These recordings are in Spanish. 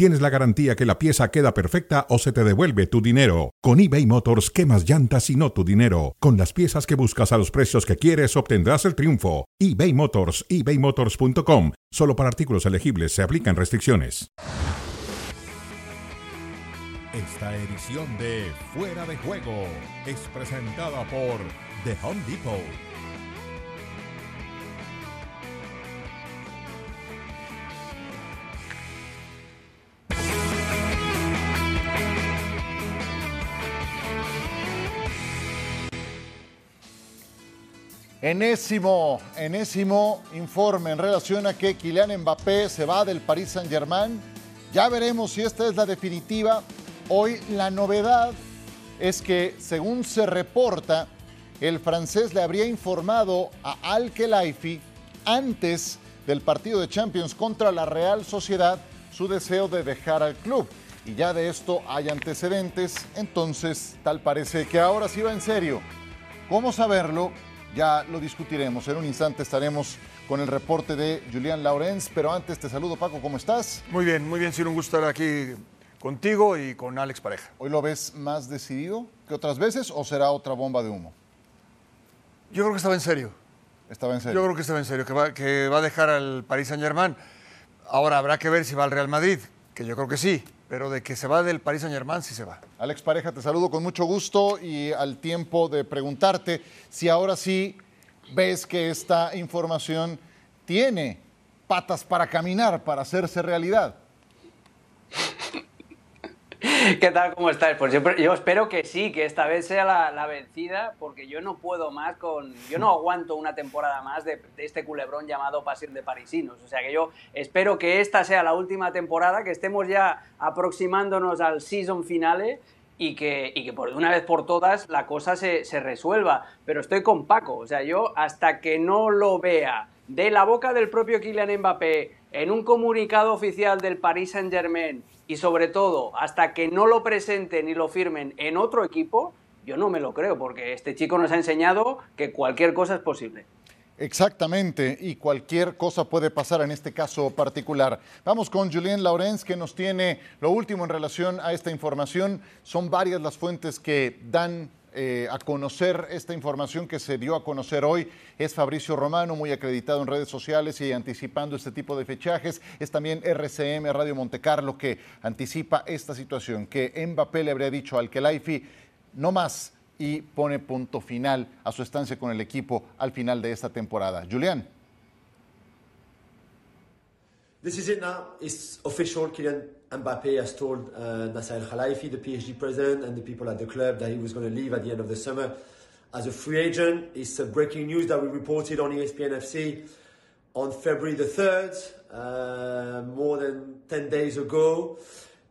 tienes la garantía que la pieza queda perfecta o se te devuelve tu dinero. Con eBay Motors, quemas llantas y no tu dinero. Con las piezas que buscas a los precios que quieres, obtendrás el triunfo. eBay Motors, ebaymotors.com. Solo para artículos elegibles se aplican restricciones. Esta edición de Fuera de Juego es presentada por The Home Depot. Enésimo, enésimo informe en relación a que Kylian Mbappé se va del Paris Saint-Germain. Ya veremos si esta es la definitiva. Hoy la novedad es que, según se reporta, el francés le habría informado a Al-Khelaifi antes del partido de Champions contra la Real Sociedad su deseo de dejar al club. Y ya de esto hay antecedentes, entonces tal parece que ahora sí va en serio. ¿Cómo saberlo? Ya lo discutiremos. En un instante estaremos con el reporte de Julián Laurens, pero antes te saludo Paco, ¿cómo estás? Muy bien, muy bien, sido un gusto estar aquí contigo y con Alex Pareja. ¿Hoy lo ves más decidido que otras veces o será otra bomba de humo? Yo creo que estaba en serio. Estaba en serio. Yo creo que estaba en serio, que va, que va a dejar al Paris Saint Germain. Ahora habrá que ver si va al Real Madrid, que yo creo que sí, pero de que se va del Paris Saint Germain, sí se va. Alex Pareja, te saludo con mucho gusto y al tiempo de preguntarte si ahora sí ves que esta información tiene patas para caminar, para hacerse realidad. ¿Qué tal? ¿Cómo estás? Pues yo, yo, espero que sí, que esta vez sea la, vencida, porque yo no puedo más con. Yo no aguanto una temporada más de, este culebrón llamado Pasión de Parisinos. O sea que yo espero que esta sea la última temporada, que estemos ya aproximándonos al season finale y que, y que por una vez por todas la cosa se, se resuelva. Pero estoy con Paco, o sea, yo hasta que no lo vea de la boca del propio Kylian Mbappé en un comunicado oficial del Paris Saint-Germain y sobre todo hasta que no lo presenten y lo firmen en otro equipo, yo no me lo creo, porque este chico nos ha enseñado que cualquier cosa es posible. Exactamente, y cualquier cosa puede pasar en este caso particular. Vamos con Julien Laurens, que nos tiene lo último en relación a esta información. Son varias las fuentes que dan eh, a conocer esta información que se dio a conocer hoy. Es Fabricio Romano, muy acreditado en redes sociales y anticipando este tipo de fechajes. Es también RCM Radio Montecarlo que anticipa esta situación, que Mbappé le habría dicho al Kelaifi, no más, y pone punto final a su estancia con el equipo al final de esta temporada. Julián. This is it now. It's official. Kylian Mbappe has told uh, Nasser Al Khelaifi, the PSG president, and the people at the club that he was going to leave at the end of the summer as a free agent. It's breaking news that we reported on ESPN FC on February the 3rd, uh, more than 10 days ago.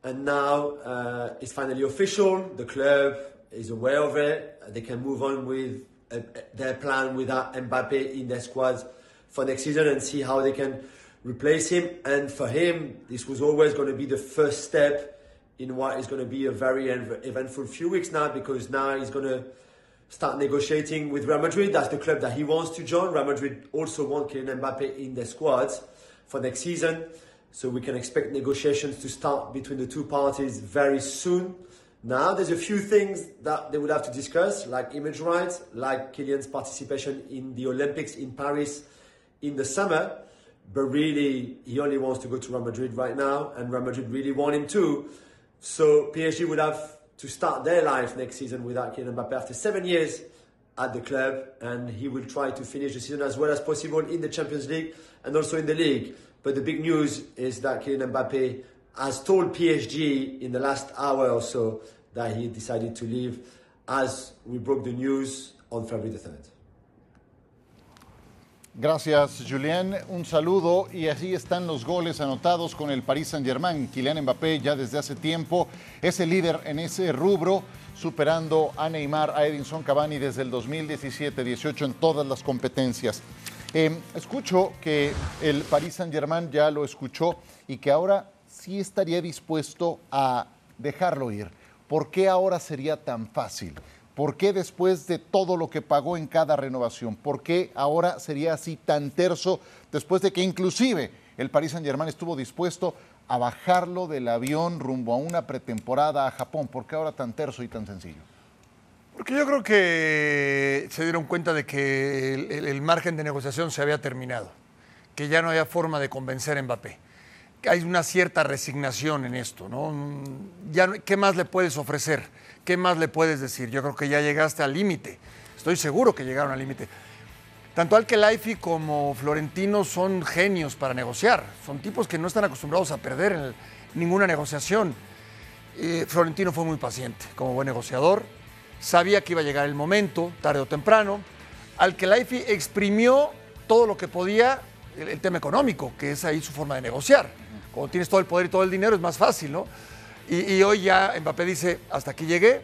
And now uh, it's finally official. The club is aware of it. They can move on with uh, their plan without Mbappe in their squads for next season and see how they can replace him. And for him, this was always going to be the first step in what is going to be a very eventful few weeks now because now he's going to start negotiating with Real Madrid. That's the club that he wants to join. Real Madrid also want Kylian Mbappe in their squads for next season. So we can expect negotiations to start between the two parties very soon. Now, there's a few things that they would have to discuss, like image rights, like Kylian's participation in the Olympics in Paris in the summer. But really, he only wants to go to Real Madrid right now, and Real Madrid really want him too. So PSG would have to start their life next season without Kylian Mbappe after seven years at the club, and he will try to finish the season as well as possible in the Champions League and also in the league. But the big news is that Kylian Mbappe has told PSG in the last hour or so that he decided to leave as we broke the news on February the 3rd. Gracias, Julien. Un saludo. Y así están los goles anotados con el Paris Saint-Germain. Kylian Mbappé ya desde hace tiempo es el líder en ese rubro, superando a Neymar, a Edinson Cavani desde el 2017-18 en todas las competencias. Em, escucho que el Paris Saint-Germain ya lo escuchó y que ahora sí estaría dispuesto a dejarlo ir. ¿Por qué ahora sería tan fácil? ¿Por qué después de todo lo que pagó en cada renovación? ¿Por qué ahora sería así tan terso después de que inclusive el Paris Saint-Germain estuvo dispuesto a bajarlo del avión rumbo a una pretemporada a Japón? ¿Por qué ahora tan terso y tan sencillo? Porque yo creo que se dieron cuenta de que el, margen de negociación se había terminado, que ya no había forma de convencer a Mbappé. Hay una cierta resignación en esto, ¿no? Ya, ¿Qué más le puedes ofrecer? ¿Qué más le puedes decir? Yo creo que ya llegaste al límite. Estoy seguro que llegaron al límite. Tanto Alkelaifi como Florentino son genios para negociar. Son tipos que no están acostumbrados a perder en ninguna negociación. Eh, Florentino fue muy paciente como buen negociador. Sabía que iba a llegar el momento, tarde o temprano. Alkelaifi exprimió todo lo que podía el, el, tema económico, que es ahí su forma de negociar. Cuando tienes todo el poder y todo el dinero es más fácil, ¿no? Y, hoy ya Mbappé dice, hasta aquí llegué,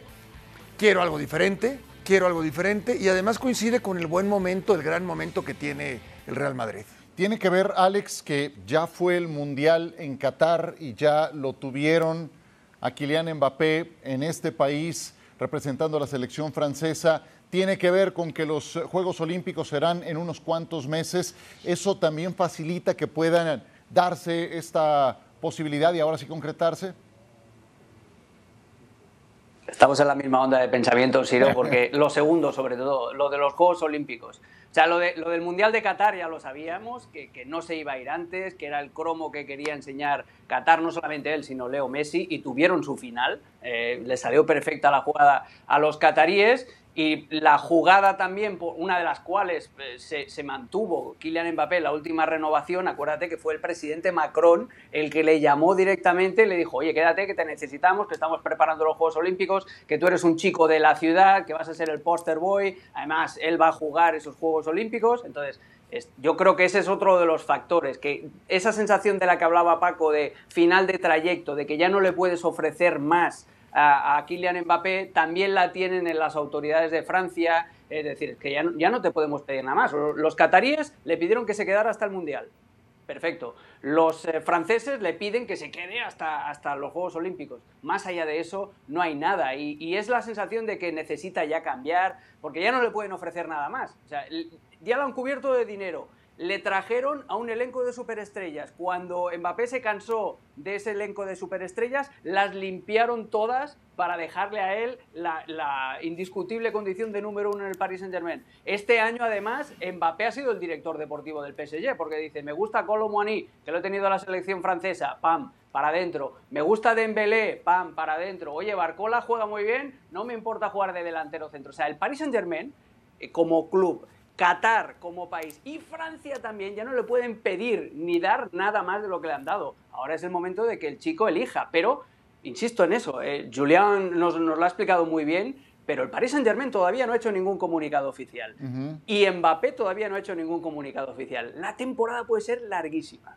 quiero algo diferente, quiero algo diferente y además coincide con el buen momento, el gran momento que tiene el Real Madrid. Tiene que ver, Alex, que ya fue el Mundial en Qatar y ya lo tuvieron a Kylian Mbappé en este país representando a la selección francesa. Tiene que ver con que los Juegos Olímpicos serán en unos cuantos meses. Eso también facilita que puedan darse esta posibilidad y ahora sí concretarse. Estamos en la misma onda de pensamiento, Siro, porque lo segundo, sobre todo, lo de los Juegos Olímpicos. O sea, lo, de, lo del Mundial de Qatar ya lo sabíamos, que, que, no se iba a ir antes, que era el cromo que quería enseñar Qatar, no solamente él, sino Leo Messi, y tuvieron su final. Eh, le salió perfecta la jugada a los cataríes y la jugada también, una de las cuales eh, se, se, mantuvo Kylian Mbappé, la última renovación, acuérdate que fue el presidente Macron el que le llamó directamente y le dijo, oye, quédate, que te necesitamos, que estamos preparando los Juegos Olímpicos, que tú eres un chico de la ciudad, que vas a ser el poster boy, además él va a jugar esos Juegos Olímpicos, entonces... Yo creo que ese es otro de los factores, que esa sensación de la que hablaba Paco de final de trayecto, de que ya no le puedes ofrecer más a, Kylian Mbappé también la tienen en las autoridades de Francia. Es decir, que ya no, ya no te podemos pedir nada más. Los cataríes le pidieron que se quedara hasta el Mundial. Perfecto. Los eh, franceses le piden que se quede hasta, hasta los Juegos Olímpicos. Más allá de eso, no hay nada. Y, es la sensación de que necesita ya cambiar, porque ya no le pueden ofrecer nada más. Ya lo han cubierto de dinero. Le trajeron a un elenco de superestrellas. Cuando Mbappé se cansó de ese elenco de superestrellas, las limpiaron todas para dejarle a él la, indiscutible condición de número uno en el Paris Saint-Germain. Este año, además, Mbappé ha sido el director deportivo del PSG, porque dice, me gusta Colomboani, que lo he tenido a la selección francesa, pam, para adentro. Me gusta Dembélé, pam, para adentro. Oye, Barcola juega muy bien, no me importa jugar de delantero centro. O sea, el Paris Saint-Germain, eh, como club, Qatar como país y Francia también ya no le pueden pedir ni dar nada más de lo que le han dado. Ahora es el momento de que el chico elija, pero insisto en eso, eh, Julián nos, nos, lo ha explicado muy bien, pero el Paris Saint Germain todavía no ha hecho ningún comunicado oficial uh -huh. y Mbappé todavía no ha hecho ningún comunicado oficial. La temporada puede ser larguísima.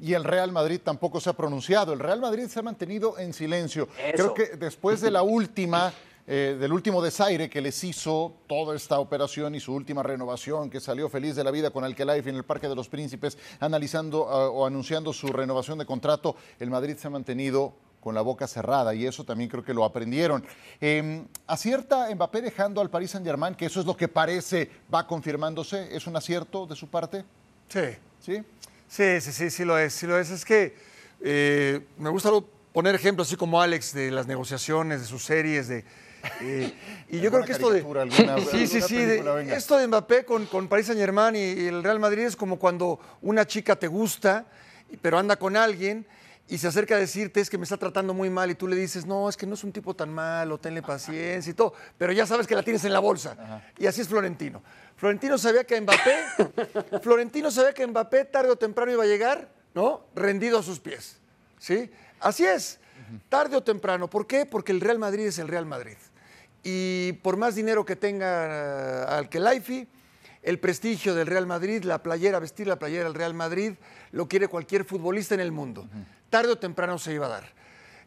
Y el Real Madrid tampoco se ha pronunciado. El Real Madrid se ha mantenido en silencio. Eso. Creo que después de la última eh, del último desaire que les hizo toda esta operación y su última renovación, que salió feliz de la vida con Alkelife en el Parque de los Príncipes, analizando uh, o anunciando su renovación de contrato, el Madrid se ha mantenido con la boca cerrada y eso también creo que lo aprendieron. Eh, ¿Acierta Mbappé dejando al Paris Saint Germain, que eso es lo que parece va confirmándose? ¿Es un acierto de su parte? Sí. ¿Sí? Sí, sí, sí, sí lo es. Sí lo es. Es que eh, me gusta poner ejemplos así como Alex de las negociaciones, de sus series, de, eh, y yo creo que esto de. Alguna, sí, sí, sí. De, esto de Mbappé con, con Paris Saint Germain y, y, el Real Madrid es como cuando una chica te gusta, pero anda con alguien y se acerca a decirte es que me está tratando muy mal y tú le dices, no, es que no es un tipo tan malo, tenle paciencia y todo, pero ya sabes que la tienes en la bolsa. Ajá. Y así es Florentino. Florentino sabía que Mbappé, Florentino sabía que Mbappé tarde o temprano iba a llegar, ¿no? Rendido a sus pies. ¿Sí? Así es. Tarde o temprano. ¿Por qué? Porque el Real Madrid es el Real Madrid y por más dinero que tenga uh, Alkelaifi, el prestigio del Real Madrid, la playera, vestir la playera del Real Madrid, lo quiere cualquier futbolista en el mundo. Uh -huh. Tarde o temprano se iba a dar.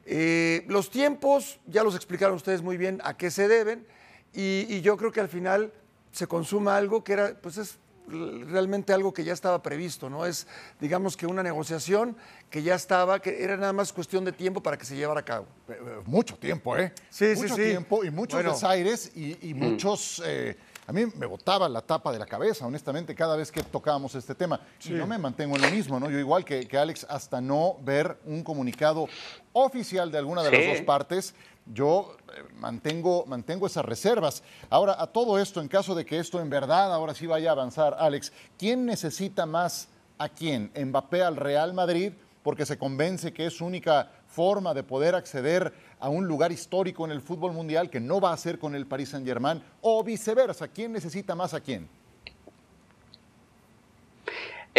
Eh, los tiempos, ya los explicaron ustedes muy bien a qué se deben, y, y, yo creo que al final se consuma algo que era, pues es realmente algo que ya estaba previsto, ¿no? Es, digamos que una negociación que ya estaba, que era nada más cuestión de tiempo para que se llevara a cabo. Eh, eh, mucho tiempo, ¿eh? Sí, mucho sí, sí. tiempo y muchos Bueno. desaires y, y muchos... eh, a mí me botaba la tapa de la cabeza, honestamente, cada vez que tocábamos este tema. Y no me mantengo en lo mismo, ¿no? Yo igual que, que Alex, hasta no ver un comunicado oficial de alguna de las Sí. dos partes, yo eh, mantengo, mantengo esas reservas. Ahora, a todo esto, en caso de que esto en verdad ahora sí vaya a avanzar, Alex, ¿quién necesita más a quién? ¿Mbappé al Real Madrid? Porque se convence que es su única forma de poder acceder a un lugar histórico en el fútbol mundial que no va a ser con el Paris Saint-Germain, o viceversa, ¿quién necesita más a quién?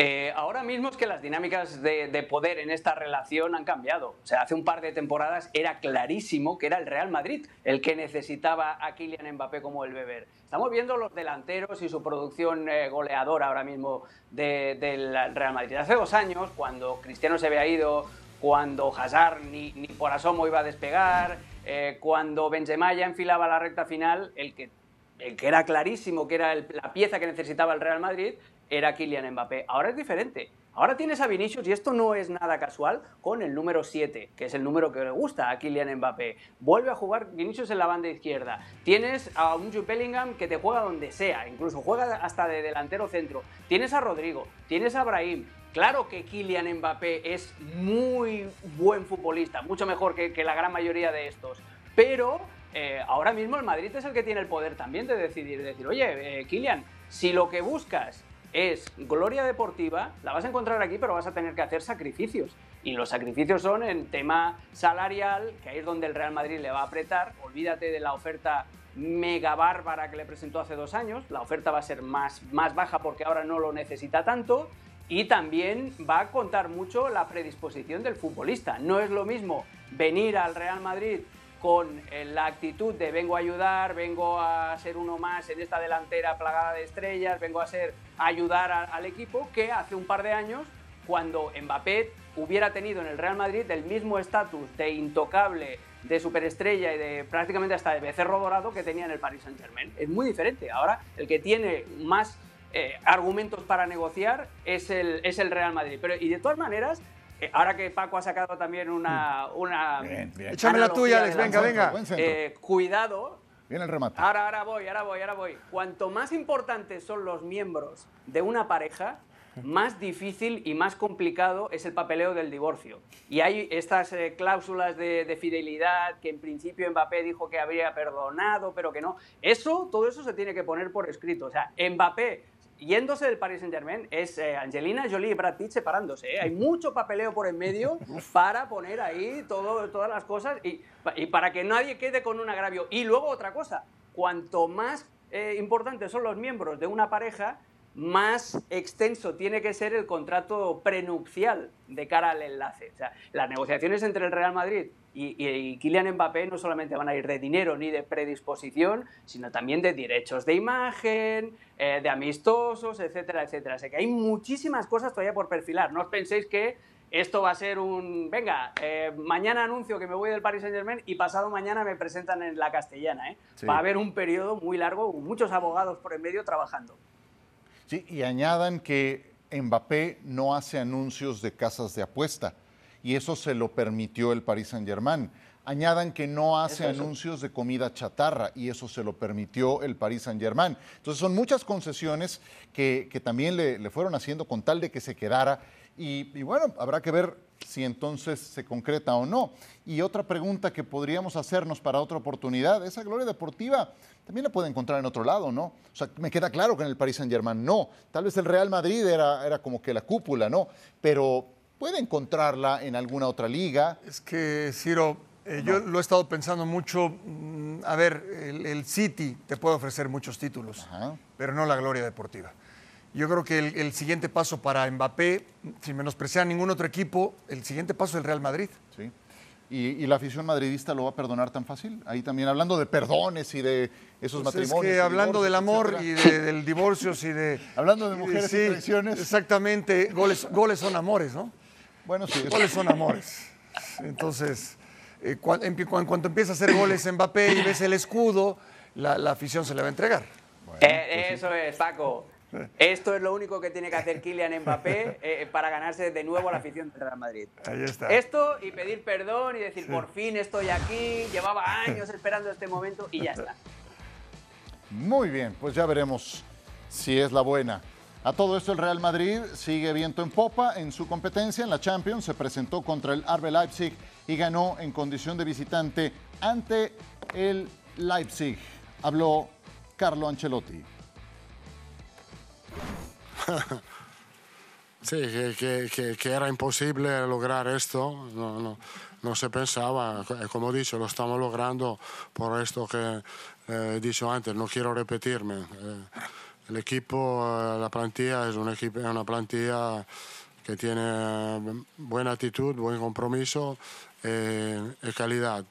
Eh, ahora mismo es que las dinámicas de, de poder en esta relación han cambiado. O sea, hace un par de temporadas era clarísimo que era el Real Madrid el que necesitaba a Kylian Mbappé como el beber. Estamos viendo los delanteros y su producción eh, goleadora ahora mismo de- del Real Madrid. Hace dos años, cuando Cristiano se había ido, cuando Hazard ni, ni por asomo iba a despegar, eh, cuando Benzema ya enfilaba la recta final, el que el que era clarísimo que era el- la pieza que necesitaba el Real Madrid era Kylian Mbappé. Ahora es diferente. Ahora tienes a Vinicius, y esto no es nada casual, con el número 7, que es el número que le gusta a Kylian Mbappé. Vuelve a jugar Vinicius en la banda izquierda. Tienes a un Jude que te juega donde sea, incluso juega hasta de delantero centro. Tienes a Rodrigo, tienes a Brahim. Claro que Kylian Mbappé es muy buen futbolista, mucho mejor que, la gran mayoría de estos. Pero eh, ahora mismo el Madrid es el que tiene el poder también de decidir, decir, oye, eh, Kylian, si lo que buscas es gloria deportiva, la vas a encontrar aquí, pero vas a tener que hacer sacrificios. Y los sacrificios son en tema salarial, que ahí es donde el Real Madrid le va a apretar. Olvídate de la oferta mega bárbara que le presentó hace dos años. La oferta va a ser más, más baja porque ahora no lo necesita tanto. Y también va a contar mucho la predisposición del futbolista. No es lo mismo venir al Real Madrid con eh, la actitud de vengo a ayudar, vengo a ser uno más en esta delantera plagada de estrellas, vengo a ser ayudar al equipo, que hace un par de años, cuando Mbappé hubiera tenido en el Real Madrid el mismo estatus de intocable, de superestrella y de prácticamente hasta de becerro dorado que tenía en el Paris Saint Germain. Es muy diferente. Ahora el que tiene más eh, argumentos para negociar es el, es el Real Madrid. Pero, y de todas maneras, ahora que Paco ha sacado también una... una Bien, bien. Échame la tuya, Alex, la- venga, venga. Buen centro. eh, cuidado, Viene el remate. ahora, ahora voy, ahora voy, ahora voy. Cuanto más importantes son los miembros de una pareja, más difícil y más complicado es el papeleo del divorcio. Y hay estas eh, cláusulas de, de fidelidad que en principio Mbappé dijo que habría perdonado, pero que no. Eso, todo eso se tiene que poner por escrito. O sea, Mbappé yéndose del Paris Saint Germain es eh, Angelina Jolie y Brad Pitt separándose. ¿eh? Hay mucho papeleo por en medio para poner ahí todo, todas las cosas y para que nadie quede con un agravio. Y luego otra cosa, cuanto más eh, importantes son los miembros de una pareja, más extenso tiene que ser el contrato prenupcial de cara al enlace. O sea, las negociaciones entre el Real Madrid y, y- y Kylian Mbappé no solamente van a ir de dinero ni de predisposición, sino también de derechos de imagen, eh, de amistosos, etcétera, etcétera. O sea que hay muchísimas cosas todavía por perfilar. No os penséis que esto va a ser un, venga, eh, mañana anuncio que me voy del Paris Saint Germain y pasado mañana me presentan en la castellana. ¿eh? Sí. Va a haber un periodo muy largo, muchos abogados por en medio trabajando. Sí, y añadan que Mbappé no hace anuncios de casas de apuesta y eso se lo permitió el Paris Saint-Germain. Añadan que no hace Eso, eso. anuncios de comida chatarra y eso se lo permitió el Paris Saint-Germain. Entonces son muchas concesiones que, que también le, le fueron haciendo con tal de que se quedara y, y bueno, habrá que ver si entonces se concreta o no. Y otra pregunta que podríamos hacernos para otra oportunidad, esa gloria deportiva también la puede encontrar en otro lado, ¿no? O sea, me queda claro que en el Paris Saint-Germain no. Tal vez el Real Madrid era, era como que la cúpula, ¿no? Pero puede encontrarla en alguna otra liga. Es que, Ciro, eh, yo lo he estado pensando mucho. mm, A ver, el, el City te puede ofrecer muchos títulos, Ajá. pero no la gloria deportiva. Yo creo que el, el siguiente paso para Mbappé, sin menospreciar a ningún otro equipo, el siguiente paso es el Real Madrid. ¿sí? Y, y la afición madridista lo va a perdonar tan fácil. Ahí también hablando de perdones y de esos Pues es matrimonios. que hablando del amor y de- del divorcios y de... Hablando de y mujeres y traiciones. Exactamente, goles, goles son amores, ¿no? Bueno, sí. eso- Goles son amores. Entonces, eh, cuan- en, cuan- cuando empieza a hacer goles Mbappé y ves el escudo, la, la afición se le va a entregar. Bueno, Eh, pues sí. eso es, Paco. Esto es lo único que tiene que hacer Kylian Mbappé eh, para ganarse de nuevo la afición del Real Madrid. Ahí está. Esto y pedir perdón y decir, por fin estoy aquí, llevaba años esperando este momento y ya está. Muy bien, pues ya veremos si es la buena. A todo esto el Real Madrid sigue viento en popa en su competencia en la Champions. Se presentó contra el RB Leipzig y ganó en condición de visitante ante el Leipzig. Habló Carlo Ancelotti. Sí, que, que, que, era imposible lograr esto, no, no, no, se pensaba, como he dicho, lo estamos logrando por esto que eh, he dicho antes, no quiero repetirme. Eh, el equipo, eh, la plantilla es un equipo, una plantilla que tiene buena actitud, buen compromiso y calidad.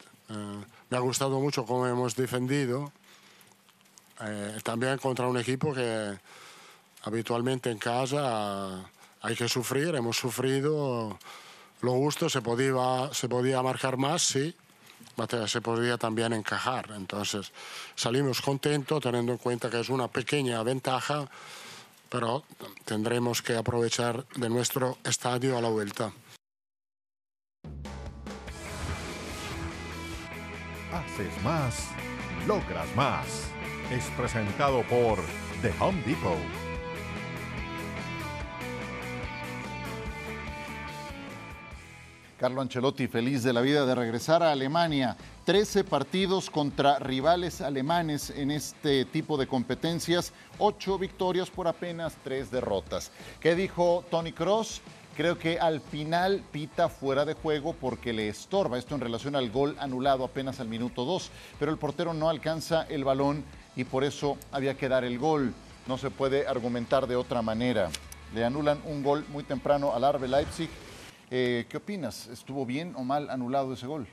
me ha gustado mucho cómo hemos defendido, también contra un equipo que habitualmente en casa hay que sufrir, hemos sufrido, lo gusto, se podía, se podía marcar más, sí, se podía también encajar. Entonces salimos contentos teniendo en cuenta que es una pequeña ventaja, pero tendremos que aprovechar de nuestro estadio a la vuelta. Haces más, logras más. Es presentado por The Home Depot. Carlo Ancelotti feliz de la vida de regresar a Alemania. 13 partidos contra rivales alemanes en este tipo de competencias, 8 victorias por apenas 3 derrotas. ¿Qué dijo Tony Cross? Creo que al final pita fuera de juego porque le estorba esto en relación al gol anulado apenas al minuto 2, pero el portero no alcanza el balón y por eso había que dar el gol. No se puede argumentar de otra manera. Le anulan un gol muy temprano al Arbe Leipzig eh, ¿Qué opinas? ¿Estuvo bien o mal anulado ese gol?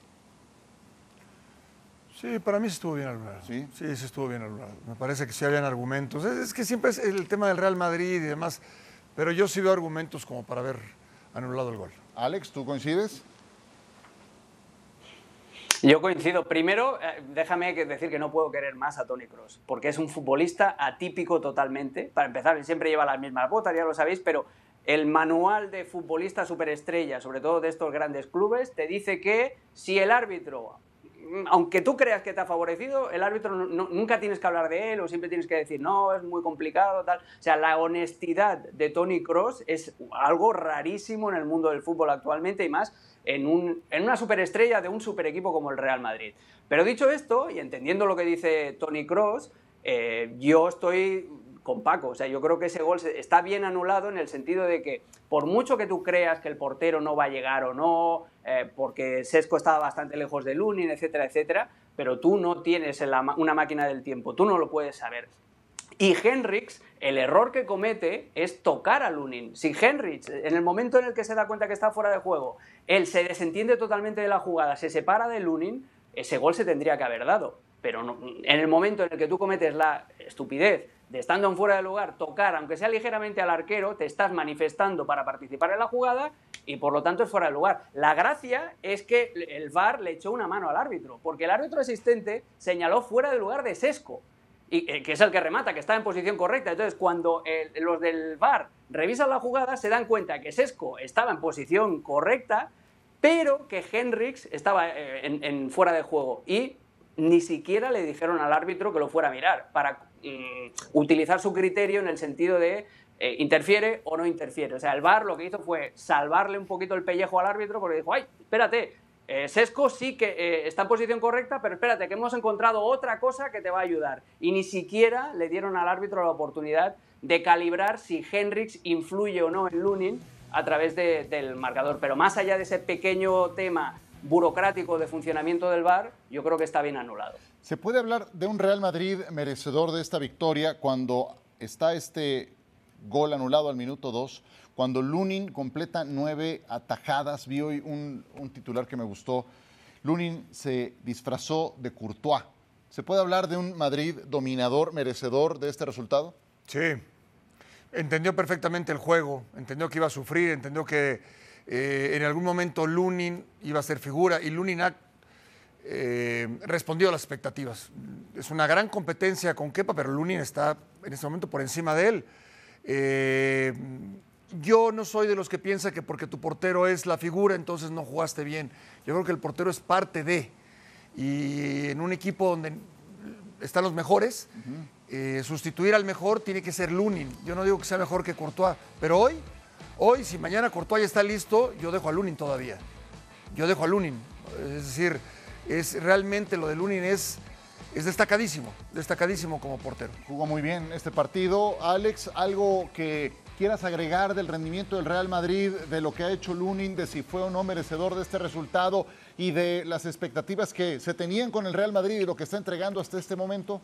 Sí, para mí sí estuvo bien anulado. ¿Sí? Sí, sí estuvo bien anulado. Me parece que sí habían argumentos. Es, que siempre es el tema del Real Madrid y demás, pero yo sí veo argumentos como para haber anulado el gol. Alex, ¿tú coincides? Yo coincido. Primero, eh, déjame decir que no puedo querer más a Tony Cross, porque es un futbolista atípico totalmente. Para empezar, él siempre lleva las mismas botas, ya lo sabéis, pero el manual de futbolista superestrella, sobre todo de estos grandes clubes, te dice que si el árbitro, aunque tú creas que te ha favorecido, el árbitro nunca tienes que hablar de él o siempre tienes que decir, no, es muy complicado, tal. O sea, la honestidad de Tony Cross es algo rarísimo en el mundo del fútbol actualmente y más en, un, en una superestrella de un super equipo como el Real Madrid. Pero dicho esto, y entendiendo lo que dice Tony Cross, eh, yo estoy con Paco. O sea, yo creo que ese gol está bien anulado en el sentido de que por mucho que tú creas que el portero no va a llegar o no, eh, porque Sesco estaba bastante lejos de Lunin, etcétera, etcétera, pero tú no tienes una máquina del tiempo, tú no lo puedes saber. Y Henrix, el error que comete es tocar a Lunin. Si Henrix, en el momento en el que se da cuenta que está fuera de juego, él se desentiende totalmente de la jugada, se separa de Lunin, ese gol se tendría que haber dado. Pero en el momento en el que tú cometes la estupidez de estando en fuera de lugar, tocar, aunque sea ligeramente al arquero, te estás manifestando para participar en la jugada y por lo tanto es fuera de lugar. La gracia es que el VAR le echó una mano al árbitro, porque el árbitro asistente señaló fuera de lugar de Sesco, y, eh, que es el que remata, que está en posición correcta. Entonces, cuando los del VAR revisan la jugada, se dan cuenta que Sesco estaba en posición correcta, pero que Henrix estaba eh, en fuera de juego. Y ni siquiera le dijeron al árbitro que lo fuera a mirar para mm, utilizar su criterio en el sentido de eh, interfiere o no interfiere. O sea, el VAR lo que hizo fue salvarle un poquito el pellejo al árbitro porque dijo, ay, espérate, eh, Sesco sí que eh, está en posición correcta, pero espérate, que hemos encontrado otra cosa que te va a ayudar. Y ni siquiera le dieron al árbitro la oportunidad de calibrar si Henrix influye o no en Lunin a través del marcador. Pero más allá de ese pequeño tema burocrático de funcionamiento del VAR, yo creo que está bien anulado. ¿Se puede hablar de un Real Madrid merecedor de esta victoria cuando está este gol anulado al minuto 2? Cuando Lunin completa nueve atajadas, vi hoy un, un titular que me gustó. Lunin se disfrazó de Courtois. ¿Se puede hablar de un Madrid dominador, merecedor de este resultado? Sí, entendió perfectamente el juego, entendió que iba a sufrir, entendió que eh, en algún momento Lunin iba a ser figura y Lunin ha eh, respondido a las expectativas. Es una gran competencia con Kepa, pero Lunin está en este momento por encima de él. Eh, yo no soy de los que piensa que porque tu portero es la figura, entonces no jugaste bien. Yo creo que el portero es parte de. Y en un equipo donde están los mejores, sustituir al mejor tiene que ser Lunin. Yo no digo que sea mejor que Courtois, pero hoy, hoy, si mañana Courtois está listo, yo dejo a Lunin todavía. Yo dejo a Lunin. Es decir, es realmente lo de Lunin es, es destacadísimo, destacadísimo como portero. Jugó muy bien este partido. Alex, algo que quieras agregar del rendimiento del Real Madrid, de lo que ha hecho Lunin, de si fue o no merecedor de este resultado y de las expectativas que se tenían con el Real Madrid y lo que está entregando hasta este momento?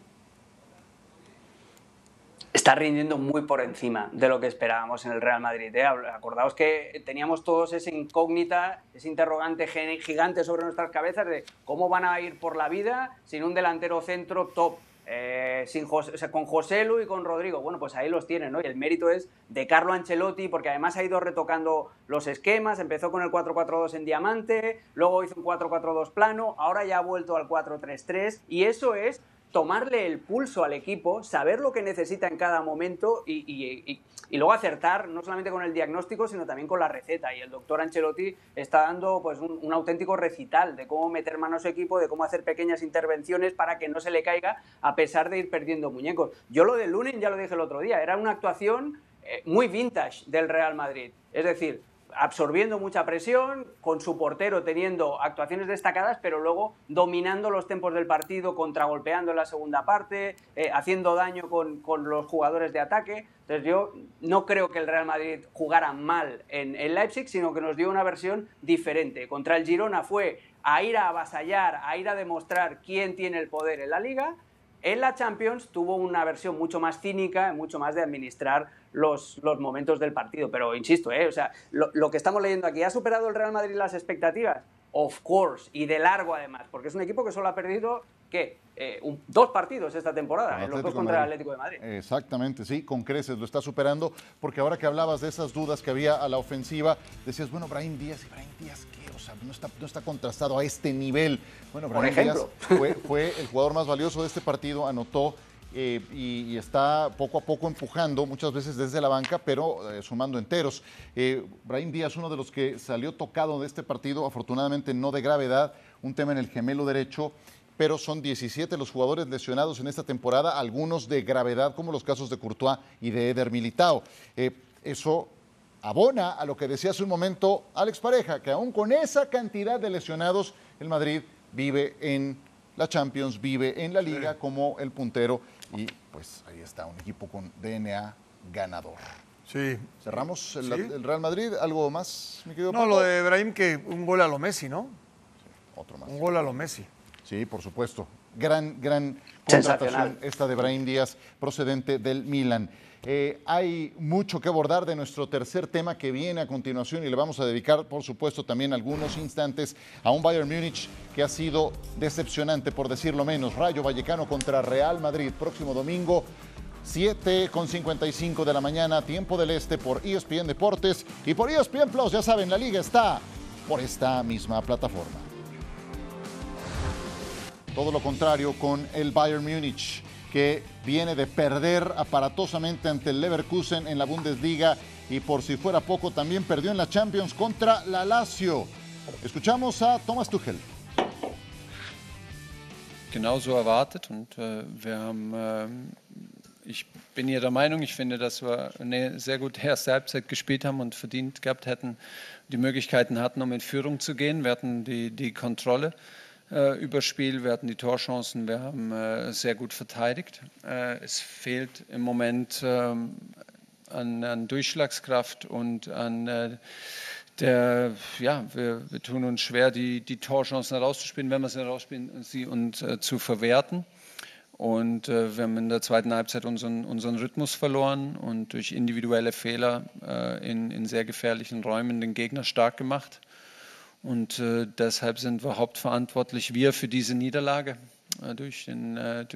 Está rindiendo muy por encima de lo que esperábamos en el Real Madrid. ¿eh? Acordaos que teníamos todos esa incógnita, ese interrogante gigante sobre nuestras cabezas de cómo van a ir por la vida sin un delantero centro top eh, sin con José Lu y con Rodrigo. Bueno, pues ahí los tienen, ¿no? Y el mérito es de Carlo Ancelotti, porque además ha ido retocando los esquemas. Empezó con el 4-4-2 en diamante, luego hizo un 4-4-2 plano, ahora ya ha vuelto al 4-3-3. Y eso es tomarle el pulso al equipo, saber lo que necesita en cada momento y, luego acertar no solamente con el diagnóstico, sino también con la receta. Y el doctor Ancelotti está dando pues, un, auténtico recital de cómo meter mano a equipo, de cómo hacer pequeñas intervenciones para que no se le caiga a pesar de ir perdiendo muñecos. Yo lo de Lunin ya lo dije el otro día, era una actuación eh, muy vintage del Real Madrid. Es decir, absorbiendo mucha presión, con su portero teniendo actuaciones destacadas, pero luego dominando los tempos del partido, contragolpeando en la segunda parte, eh, haciendo daño con, los jugadores de ataque. Entonces yo no creo que el Real Madrid jugara mal en, el Leipzig, sino que nos dio una versión diferente. Contra el Girona fue a ir a avasallar, a ir a demostrar quién tiene el poder en la liga. En la Champions tuvo una versión mucho más cínica, mucho más de administrar los, los momentos del partido. Pero insisto, ¿eh? o sea, lo, que estamos leyendo aquí, ¿ha superado el Real Madrid las expectativas? Of course, y de largo además, porque es un equipo que solo ha perdido, ¿qué? Eh, dos partidos esta temporada, los dos contra el Atlético de Madrid. Exactamente, sí, con creces lo está superando, porque ahora que hablabas de esas dudas que había a la ofensiva, decías, bueno, Brian Díaz, ¿y Brian Díaz qué? O sea, no está, no está contrastado a este nivel. Bueno, Brian Díaz fue, fue el jugador más valioso de este partido, anotó eh, y, está poco a poco empujando, muchas veces desde la banca, pero eh, sumando enteros. Eh, Brahim Díaz, uno de los que salió tocado de este partido, afortunadamente no de gravedad, un tema en el gemelo derecho, pero son 17 los jugadores lesionados en esta temporada, algunos de gravedad, como los casos de Courtois y de Eder Militao. eso abona a lo que decía hace un momento Alex Pareja, que aún con esa cantidad de lesionados, el Madrid vive en la Champions, vive en la liga como el puntero y pues ahí está, un equipo con DNA ganador. Sí. Cerramos el, Real Madrid. ¿Algo más, mi querido No, lo de Ibrahim, que un gol a lo Messi, ¿no? Otro más. Un gol a lo Messi. Sí, por supuesto. Gran, gran contratación esta de Brahim Díaz, procedente del Milan. Eh, hay mucho que abordar de nuestro tercer tema que viene a continuación y le vamos a dedicar, por supuesto, también algunos instantes a un Bayern Múnich que ha sido decepcionante, por decirlo menos. Rayo Vallecano contra Real Madrid, próximo domingo. 7 con 55 de la mañana, tiempo del este por ESPN Deportes y por ESPN Plus. Ya saben, la liga está por esta misma plataforma. Todo lo contrario con el Bayern Múnich que viene de perder aparatosamente ante el Leverkusen en la Bundesliga y por si fuera poco también perdió en la Champions contra la Lazio. Escuchamos a Thomas Tuchel. Genauso erwartet und äh, wir haben, äh, ich bin hier der Meinung, ich finde, dass wir eine sehr gute erste Halbzeit gespielt haben und verdient gehabt hätten, die Möglichkeiten hatten, um in Führung zu gehen. Wir hatten die, die Kontrolle. Äh, Überspiel, wir hatten die Torchancen, wir haben äh, sehr gut verteidigt. Äh, es fehlt im Moment ähm, an, an, Durchschlagskraft und an äh, der, ja, wir, wir, tun uns schwer, die, die Torchancen herauszuspielen, wenn wir sie herausspielen, sie und äh, zu verwerten. Und äh, wir haben in der zweiten Halbzeit unseren, unseren Rhythmus verloren und durch individuelle Fehler äh, in, in, sehr gefährlichen Räumen den Gegner stark gemacht. Und äh, deshalb sind wir hauptverantwortlich, wir für diese Niederlage äh. Äh,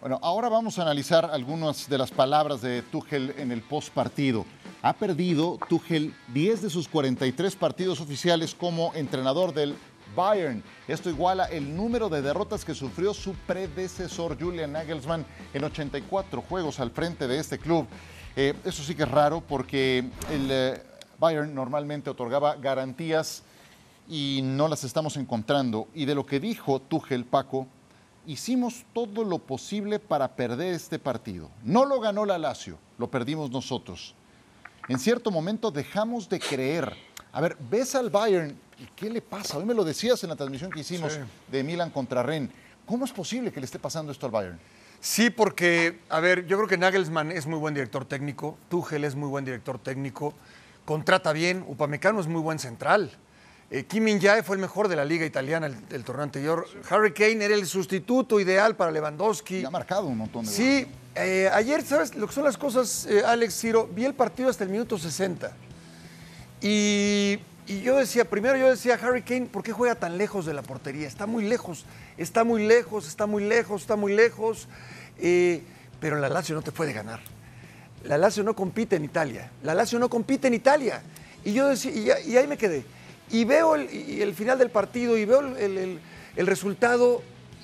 Bueno, ahora vamos a analizar algunas de las palabras de Tuchel en el post partido. Ha perdido Tuchel 10 de sus 43 partidos oficiales como entrenador del Bayern. Esto iguala el número de derrotas que sufrió su predecesor Julian Nagelsmann en 84 juegos al frente de este club. Eh, eso sí que es raro porque el eh, Bayern normalmente otorgaba garantías y no las estamos encontrando. Y de lo que dijo Tuchel Paco, hicimos todo lo posible para perder este partido. No lo ganó la Lazio, lo perdimos nosotros. En cierto momento dejamos de creer. A ver, ves al Bayern y ¿qué le pasa? Hoy me lo decías en la transmisión que hicimos de Milan contra Ren. ¿Cómo es posible que le esté pasando esto al Bayern? Sí, porque, a ver, yo creo que Nagelsmann es muy buen director técnico, Tuchel es muy buen director técnico, contrata bien, Upamecano es muy buen central. Eh, Kim Jae fue el mejor de la liga italiana el, el, torneo anterior. Harry Kane era el sustituto ideal para Lewandowski. Y ha marcado un montón de Sí, eh, ayer, ¿sabes lo que son las cosas, eh, Alex Ciro? Vi el partido hasta el minuto 60. Y, y, yo decía, primero yo decía, Harry Kane, ¿por qué juega tan lejos de la portería? Está muy lejos, está muy lejos, está muy lejos, está muy lejos. Eh, pero la Lazio no te puede ganar. La Lazio no compite en Italia. La Lazio no compite en Italia. Y yo decía, y, y ahí me quedé. Y veo el, y el, final del partido y veo el, el, el resultado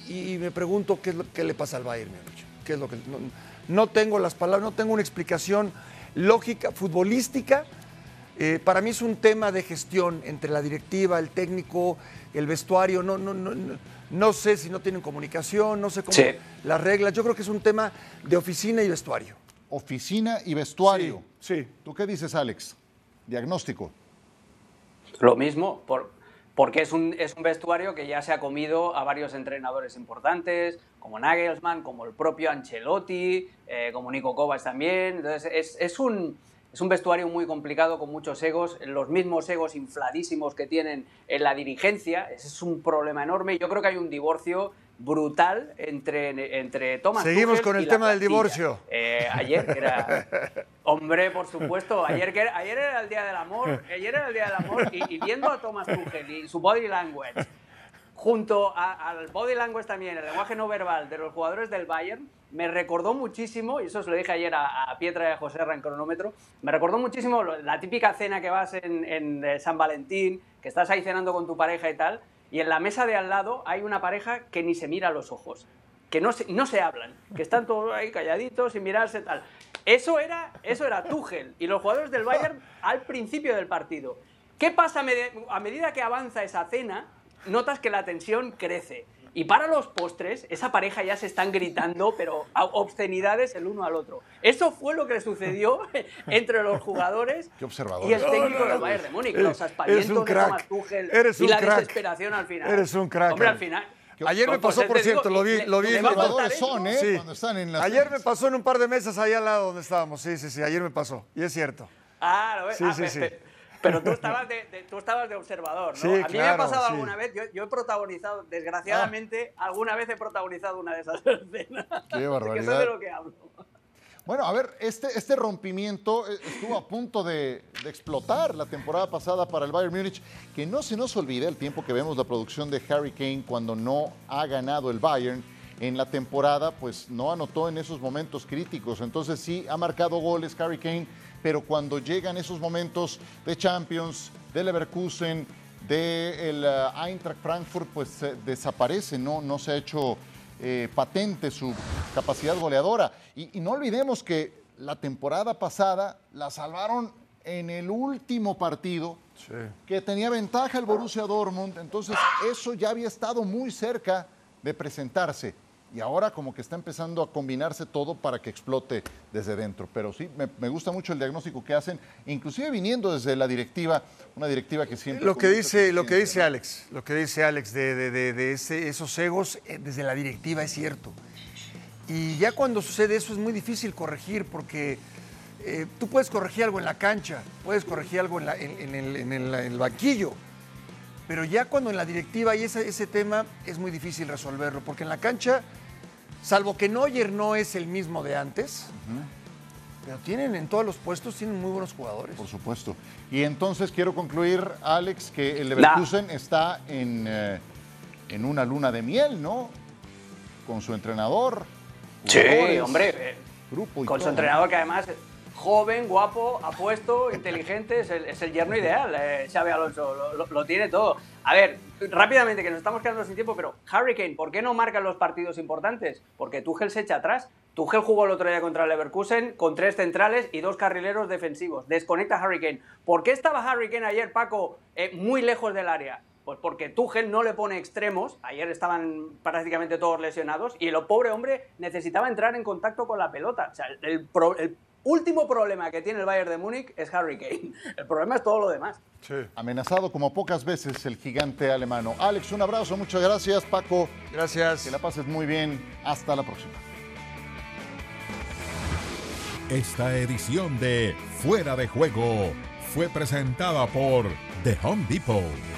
y me pregunto qué, es lo, qué, le pasa al Bayern Múnich. ¿Qué es lo que no, no, tengo las palabras, no tengo una explicación lógica, futbolística. Eh, para mí es un tema de gestión entre la directiva, el técnico, el vestuario. No, no, no, no, no sé si no tienen comunicación, no sé cómo Sí. las reglas. Yo creo que es un tema de oficina y vestuario. Oficina y vestuario. Sí, sí. ¿Tú qué dices, Alex? Diagnóstico. Lo mismo, por, porque es un, es un vestuario que ya se ha comido a varios entrenadores importantes, como Nagelsmann, como el propio Ancelotti, eh, como Nico Kovac también. Entonces, es, es, un, es un vestuario muy complicado con muchos egos, los mismos egos infladísimos que tienen en la dirigencia. Ese es un problema enorme. Yo creo que hay un divorcio brutal entre, entre Thomas Seguimos Tuchel con el y tema del divorcio. Eh, ayer que era... Hombre, por supuesto, ayer, que era, ayer era el Día del Amor, ayer era el Día del Amor y, y viendo a Thomas Tuchel y su body language, junto al body language también, el lenguaje no verbal de los jugadores del Bayern, me recordó muchísimo, y eso se lo dije ayer a, a Pietra y a José en cronómetro, me recordó muchísimo la típica cena que vas en, San Valentín, que estás ahí cenando con tu pareja y tal, y en la mesa de al lado hay una pareja que ni se mira los ojos, que no se, no se hablan, que están todos ahí calladitos sin mirarse tal. Eso era, eso era Tuchel y los jugadores del Bayern al principio del partido. ¿Qué pasa a medida que avanza esa cena? Notas que la tensión crece. Y para los postres, esa pareja ya se están gritando, pero a- obscenidades el uno al otro. Eso fue lo que sucedió entre los jugadores Qué observador. y el técnico no, no. del Bayern de Múnich. Eres- Los aspavientos eres un de. Thomas Tuchel Eres y un la crack. desesperación al final. Eres un crack, Hombre, al final... Ayer me Pues, pasó, por cierto, lo vi, lo vi. son, ¿eh? Sí. Cuando están en las Ayer me pasó en un par de mesas ahí al lado donde estábamos. Sí, sí, sí. Ayer me pasó. Y es cierto. Ah, lo ves. Sí, Ah, sí, sí. Pe- Pero tú estabas de, de- tú estabas de observador, ¿no? Sí, a mí me ha pasado sí. alguna vez, yo, yo he protagonizado, desgraciadamente, alguna vez he protagonizado una de esas escenas. Así que sé barbaridad. de lo que hablo. Bueno, a ver, este, este rompimiento eh, estuvo a punto de, de explotar la temporada pasada para el Bayern Múnich. Que no se nos olvide el tiempo que vemos la producción de Harry Kane cuando no ha ganado el Bayern en la temporada, pues no anotó en esos momentos críticos. Entonces sí, ha marcado goles Harry Kane, pero cuando llegan esos momentos de Champions, de Leverkusen, del Eintracht Frankfurt, pues eh, desaparece, no, no se ha hecho eh, patente su capacidad goleadora. Y, y no olvidemos que la temporada pasada la salvaron en el último partido, que tenía ventaja el Borussia Dortmund, entonces eso ya había estado muy cerca de presentarse. Y ahora como que está empezando a combinarse todo para que explote desde dentro. Pero sí, me, me gusta mucho el diagnóstico que hacen, inclusive viniendo desde la directiva, una directiva que siempre... Lo que dice, lo que dice. Alex, lo que dice Alex de, de- de- de ese- esos egos eh, desde la directiva es cierto. Y ya cuando sucede eso es muy difícil corregir porque eh, tú puedes corregir algo en la cancha, puedes corregir algo en, la- en- en el, el- en el banquillo, pero ya cuando en la directiva hay ese, ese tema es muy difícil resolverlo porque en la cancha, salvo que Neuer no es el mismo de antes, pero tienen en todos los puestos tienen muy buenos jugadores. Por supuesto. Y entonces quiero concluir, Alex, que el Leverkusen está en, eh, en una luna de miel, ¿no? Con su entrenador. Sí, hombre. eh, Grupo y Con su entrenador que además joven, guapo, apuesto, inteligente, es el, es el yerno ideal, eh, Xavi Alonso, lo, lo, tiene todo. A ver, rápidamente, que nos estamos quedando sin tiempo, pero Harry Kane, ¿por qué no marcan los partidos importantes? Porque Tuchel se echa atrás. Tuchel jugó el otro día contra el Leverkusen con tres centrales y dos carrileros defensivos. Desconecta Kane. ¿Por qué estaba Harry Kane ayer, Paco, eh, muy lejos del área? Pues porque Tuchel no le pone extremos, ayer estaban prácticamente todos lesionados, y el pobre hombre necesitaba entrar en contacto con la pelota. O sea, el, el último problema que tiene el Bayern de Múnich es Harry Kane. El problema es todo lo demás. Sí. Amenazado como pocas veces el gigante alemano. Alex, un abrazo, muchas gracias. Paco, gracias. Que la pases muy bien. Hasta la próxima. Esta edición de Fuera de Juego fue presentada por The Home Depot.